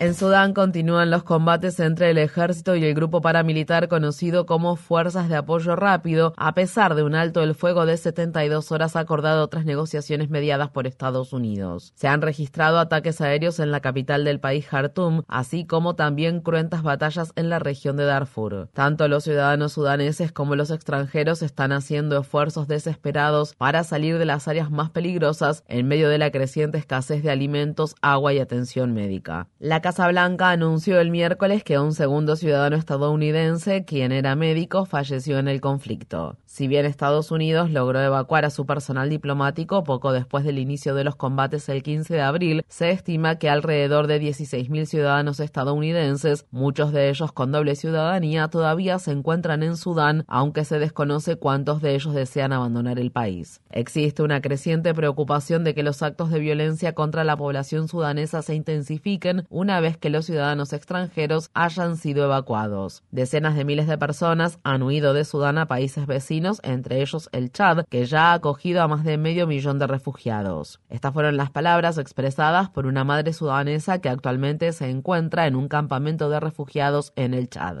En Sudán continúan los combates entre el ejército y el grupo paramilitar conocido como Fuerzas de Apoyo Rápido, a pesar de un alto el fuego de 72 horas acordado tras negociaciones mediadas por Estados Unidos. Se han registrado ataques aéreos en la capital del país, Khartoum, así como también cruentas batallas en la región de Darfur. Tanto los ciudadanos sudaneses como los extranjeros están haciendo esfuerzos desesperados para salir de las áreas más peligrosas en medio de la creciente escasez de alimentos, agua y atención médica. La Casa Blanca anunció el miércoles que un segundo ciudadano estadounidense, quien era médico, falleció en el conflicto. Si bien Estados Unidos logró evacuar a su personal diplomático poco después del inicio de los combates el 15 de abril, se estima que alrededor de 16.000 ciudadanos estadounidenses, muchos de ellos con doble ciudadanía, todavía se encuentran en Sudán, aunque se desconoce cuántos de ellos desean abandonar el país. Existe una creciente preocupación de que los actos de violencia contra la población sudanesa se intensifiquen una vez que los ciudadanos extranjeros hayan sido evacuados. Decenas de miles de personas han huido de Sudán a países vecinos, entre ellos el Chad, que ya ha acogido a más de medio millón de refugiados. Estas fueron las palabras expresadas por una madre sudanesa que actualmente se encuentra en un campamento de refugiados en el Chad.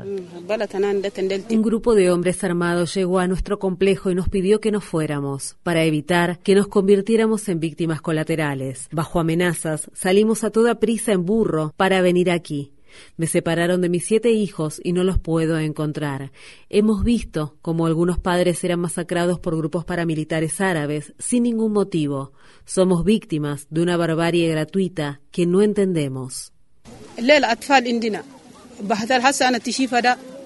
Un grupo de hombres armados llegó a nuestro complejo y nos pidió que nos fuéramos, para evitar que nos convirtiéramos en víctimas colaterales. Bajo amenazas, salimos a toda prisa en burro para venir aquí. Me separaron de mis siete hijos y no los puedo encontrar. Hemos visto cómo algunos padres eran masacrados por grupos paramilitares árabes sin ningún motivo. Somos víctimas de una barbarie gratuita que no entendemos.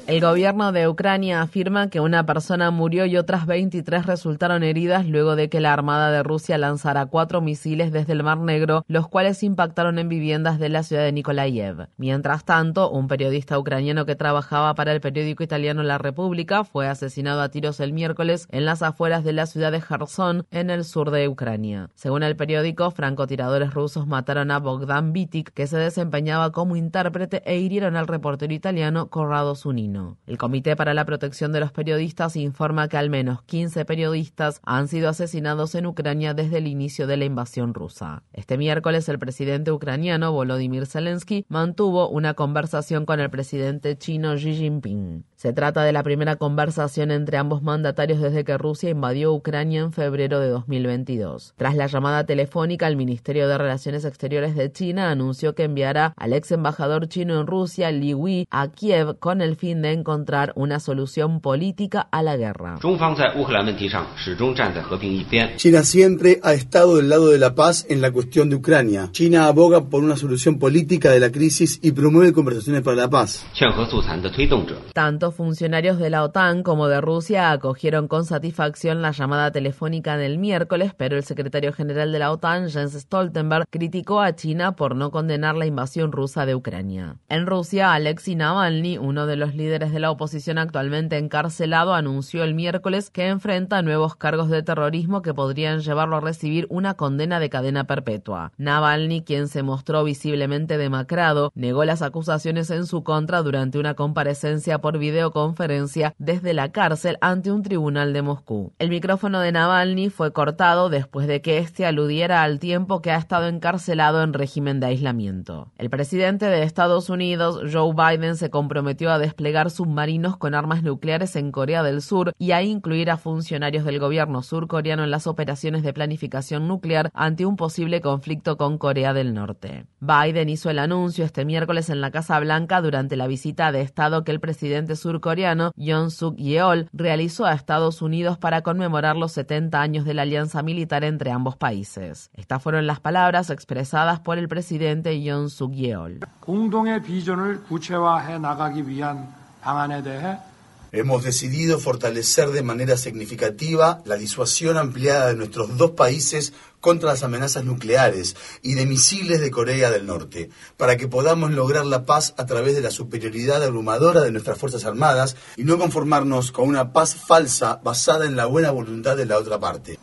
El gobierno de Ucrania afirma que una persona murió y otras 23 resultaron heridas luego de que la Armada de Rusia lanzara cuatro misiles desde el Mar Negro, los cuales impactaron en viviendas de la ciudad de Nikolaev. Mientras tanto, un periodista ucraniano que trabajaba para el periódico italiano La República fue asesinado a tiros el miércoles en las afueras de la ciudad de Kherson, en el sur de Ucrania. Según el periódico, francotiradores rusos mataron a Bogdan Vitik, que se desempeñaba como intérprete, e hirieron al reportero italiano Corrado Zunino. El Comité para la Protección de los Periodistas informa que al menos 15 periodistas han sido asesinados en Ucrania desde el inicio de la invasión rusa. Este miércoles el presidente ucraniano Volodymyr Zelensky mantuvo una conversación con el presidente chino Xi Jinping. Se trata de la primera conversación entre ambos mandatarios desde que Rusia invadió Ucrania en febrero de 2022. Tras la llamada telefónica, el Ministerio de Relaciones Exteriores de China anunció que enviará al ex embajador chino en Rusia, Li Wei, a Kiev con el fin de encontrar una solución política a la guerra. China siempre ha estado del lado de la paz en la cuestión de Ucrania. China aboga por una solución política de la crisis y promueve conversaciones para la paz. Tanto funcionarios de la OTAN como de Rusia acogieron con satisfacción la llamada telefónica del miércoles, pero el secretario general de la OTAN, Jens Stoltenberg, criticó a China por no condenar la invasión rusa de Ucrania. En Rusia, Alexei Navalny, uno de los líderes de la oposición actualmente encarcelado, anunció el miércoles que enfrenta nuevos cargos de terrorismo que podrían llevarlo a recibir una condena de cadena perpetua. Navalny, quien se mostró visiblemente demacrado, negó las acusaciones en su contra durante una comparecencia por videoconferencia desde la cárcel ante un tribunal de Moscú. El micrófono de Navalny fue cortado después de que éste aludiera al tiempo que ha estado encarcelado en régimen de aislamiento. El presidente de Estados Unidos, Joe Biden, se comprometió a desplegar submarinos con armas nucleares en Corea del Sur y a incluir a funcionarios del gobierno surcoreano en las operaciones de planificación nuclear ante un posible conflicto con Corea del Norte. Biden hizo el anuncio este miércoles en la Casa Blanca durante la visita de Estado que el presidente surcoreano Yoon Suk Yeol realizó a Estados Unidos para conmemorar los 70 años de la alianza militar entre ambos países. Estas fueron las palabras expresadas por el presidente Yoon Suk Yeol. Hemos decidido fortalecer de manera significativa la disuasión ampliada de nuestros dos países contra las amenazas nucleares y de misiles de Corea del Norte, para que podamos lograr la paz a través de la superioridad abrumadora de nuestras Fuerzas Armadas y no conformarnos con una paz falsa basada en la buena voluntad de la otra parte.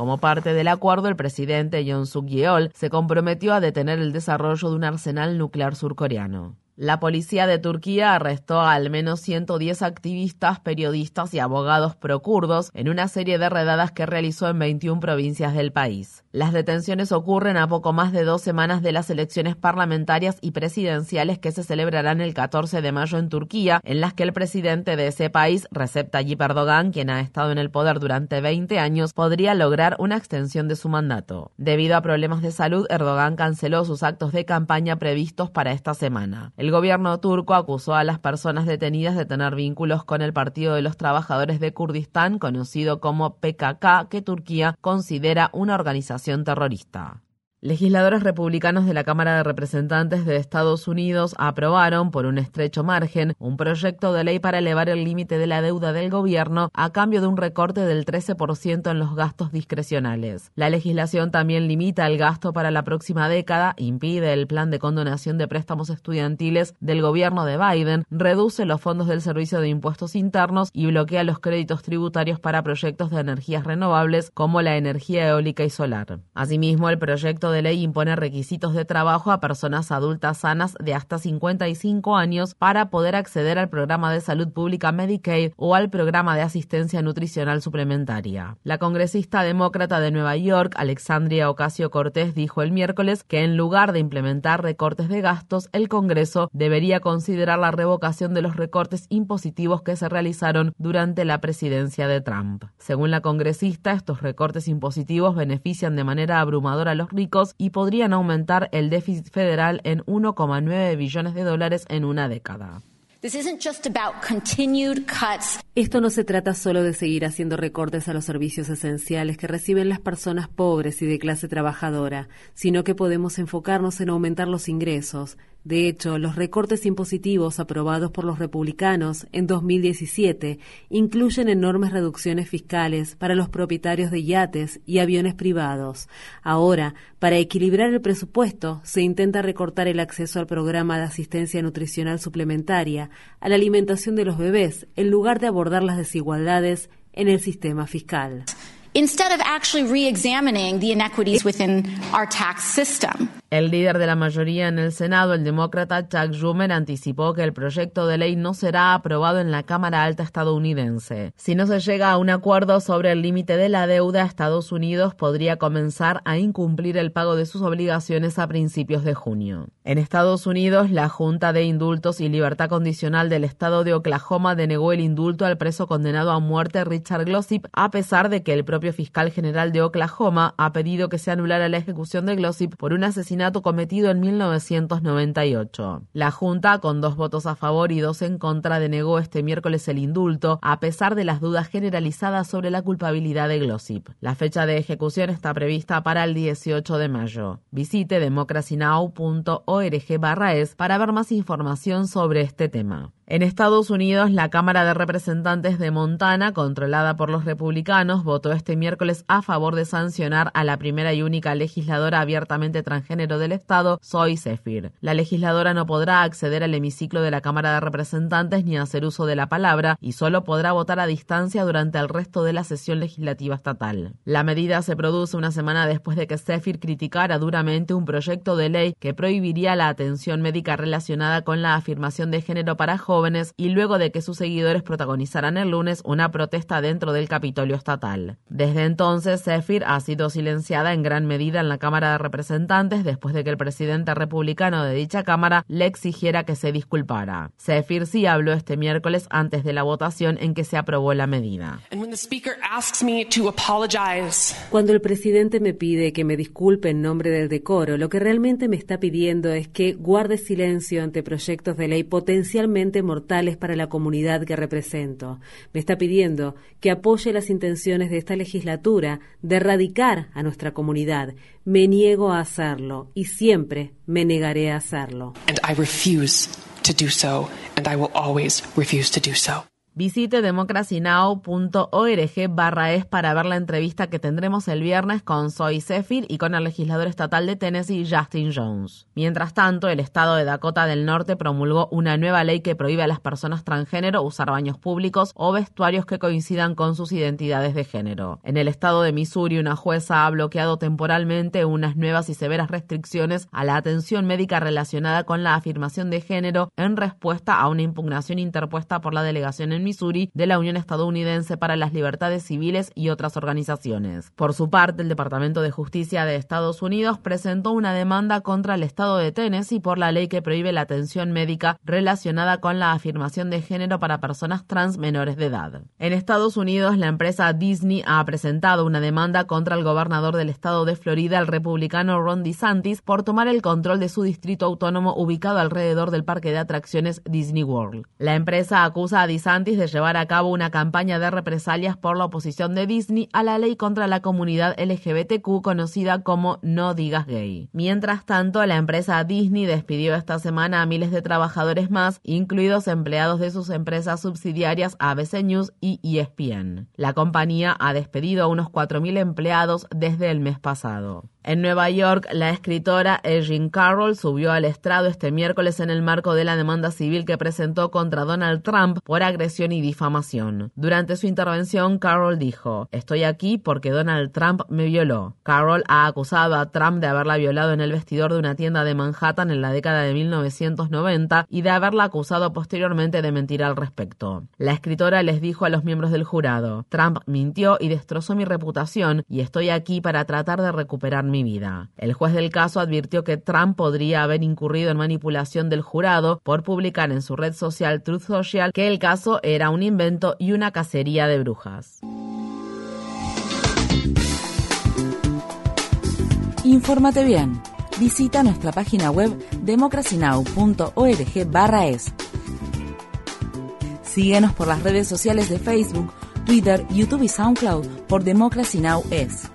Como parte del acuerdo, el presidente Yoon Suk Yeol se comprometió a detener el desarrollo de un arsenal nuclear surcoreano. La policía de Turquía arrestó a al menos 110 activistas, periodistas y abogados procurdos en una serie de redadas que realizó en 21 provincias del país. Las detenciones ocurren a poco más de dos semanas de las elecciones parlamentarias y presidenciales que se celebrarán el 14 de mayo en Turquía, en las que el presidente de ese país, Recep Tayyip Erdogan, quien ha estado en el poder durante 20 años, podría lograr una extensión de su mandato. Debido a problemas de salud, Erdogan canceló sus actos de campaña previstos para esta semana. Gobierno turco acusó a las personas detenidas de tener vínculos con el Partido de los Trabajadores de Kurdistán, conocido como PKK, que Turquía considera una organización terrorista. Legisladores republicanos de la Cámara de Representantes de Estados Unidos aprobaron, por un estrecho margen, un proyecto de ley para elevar el límite de la deuda del gobierno a cambio de un recorte del 13% en los gastos discrecionales. La legislación también limita el gasto para la próxima década, impide el plan de condonación de préstamos estudiantiles del gobierno de Biden, reduce los fondos del Servicio de Impuestos Internos y bloquea los créditos tributarios para proyectos de energías renovables como la energía eólica y solar. Asimismo, el proyecto de ley impone requisitos de trabajo a personas adultas sanas de hasta 55 años para poder acceder al programa de salud pública Medicaid o al programa de asistencia nutricional suplementaria. La congresista demócrata de Nueva York, Alexandria Ocasio Cortés, dijo el miércoles que en lugar de implementar recortes de gastos, el Congreso debería considerar la revocación de los recortes impositivos que se realizaron durante la presidencia de Trump. Según la congresista, estos recortes impositivos benefician de manera abrumadora a los ricos y podrían aumentar el déficit federal en 1,9 billones de dólares en una década. Esto no se trata solo de seguir haciendo recortes a los servicios esenciales que reciben las personas pobres y de clase trabajadora, sino que podemos enfocarnos en aumentar los ingresos, de hecho, los recortes impositivos aprobados por los republicanos en 2017 incluyen enormes reducciones fiscales para los propietarios de yates y aviones privados. Ahora, para equilibrar el presupuesto, se intenta recortar el acceso al programa de asistencia nutricional suplementaria, a la alimentación de los bebés, en lugar de abordar las desigualdades en el sistema fiscal. Instead of actually re-examining the inequities within our tax system. El líder de la mayoría en el Senado, el demócrata Chuck Schumer, anticipó que el proyecto de ley no será aprobado en la Cámara Alta estadounidense. Si no se llega a un acuerdo sobre el límite de la deuda, Estados Unidos podría comenzar a incumplir el pago de sus obligaciones a principios de junio. En Estados Unidos, la Junta de Indultos y Libertad Condicional del Estado de Oklahoma denegó el indulto al preso condenado a muerte Richard Glossip, a pesar de que el propio fiscal general de Oklahoma ha pedido que se anulara la ejecución de Glossip por un asesinato cometido en 1998. La Junta, con dos votos a favor y dos en contra, denegó este miércoles el indulto, a pesar de las dudas generalizadas sobre la culpabilidad de Glossip. La fecha de ejecución está prevista para el 18 de mayo. Visite democracynow.org/es para ver más información sobre este tema. En Estados Unidos, la Cámara de Representantes de Montana, controlada por los republicanos, votó este miércoles a favor de sancionar a la primera y única legisladora abiertamente transgénero del Estado, Zoe Zephyr. La legisladora no podrá acceder al hemiciclo de la Cámara de Representantes ni hacer uso de la palabra y solo podrá votar a distancia durante el resto de la sesión legislativa estatal. La medida se produce una semana después de que Zephyr criticara duramente un proyecto de ley que prohibiría la atención médica relacionada con la afirmación de género para jóvenes y luego de que sus seguidores protagonizaran el lunes una protesta dentro del Capitolio estatal. Desde entonces, Zephyr ha sido silenciada en gran medida en la Cámara de Representantes después de que el presidente republicano de dicha Cámara le exigiera que se disculpara. Zephyr sí habló este miércoles antes de la votación en que se aprobó la medida. Cuando el presidente me pide que me disculpe en nombre del decoro, lo que realmente me está pidiendo es que guarde silencio ante proyectos de ley potencialmente mortales para la comunidad que represento. Me está pidiendo que apoye las intenciones de esta legislatura de erradicar a nuestra comunidad. Me niego a hacerlo y siempre me negaré a hacerlo. And I refuse to do so, and I will always refuse to do so. Visite democracynow.org barra es para ver la entrevista que tendremos el viernes con Zoe Zephyr y con el legislador estatal de Tennessee, Justin Jones. Mientras tanto, el estado de Dakota del Norte promulgó una nueva ley que prohíbe a las personas transgénero usar baños públicos o vestuarios que coincidan con sus identidades de género. En el estado de Missouri, una jueza ha bloqueado temporalmente unas nuevas y severas restricciones a la atención médica relacionada con la afirmación de género en respuesta a una impugnación interpuesta por la delegación en Missouri de la Unión Estadounidense para las Libertades Civiles y otras organizaciones. Por su parte, el Departamento de Justicia de Estados Unidos presentó una demanda contra el Estado de Tennessee por la ley que prohíbe la atención médica relacionada con la afirmación de género para personas trans menores de edad. En Estados Unidos, la empresa Disney ha presentado una demanda contra el gobernador del estado de Florida, el republicano Ron DeSantis, por tomar el control de su distrito autónomo ubicado alrededor del parque de atracciones Disney World. La empresa acusa a DeSantis de llevar a cabo una campaña de represalias por la oposición de Disney a la ley contra la comunidad LGBTQ conocida como No Digas Gay. Mientras tanto, la empresa Disney despidió esta semana a miles de trabajadores más, incluidos empleados de sus empresas subsidiarias ABC News y ESPN. La compañía ha despedido a unos 4.000 empleados desde el mes pasado. En Nueva York, la escritora Erin Carroll subió al estrado este miércoles en el marco de la demanda civil que presentó contra Donald Trump por agresión y difamación. Durante su intervención, Carroll dijo, Estoy aquí porque Donald Trump me violó. Carroll ha acusado a Trump de haberla violado en el vestidor de una tienda de Manhattan en la década de 1990 y de haberla acusado posteriormente de mentir al respecto. La escritora les dijo a los miembros del jurado, Trump mintió y destrozó mi reputación y estoy aquí para tratar de recuperar mi vida. El juez del caso advirtió que Trump podría haber incurrido en manipulación del jurado por publicar en su red social Truth Social que el caso era un invento y una cacería de brujas. Infórmate bien. Visita nuestra página web democracynow.org/es. Síguenos por las redes sociales de Facebook, Twitter, YouTube y SoundCloud por Democracy Now! es.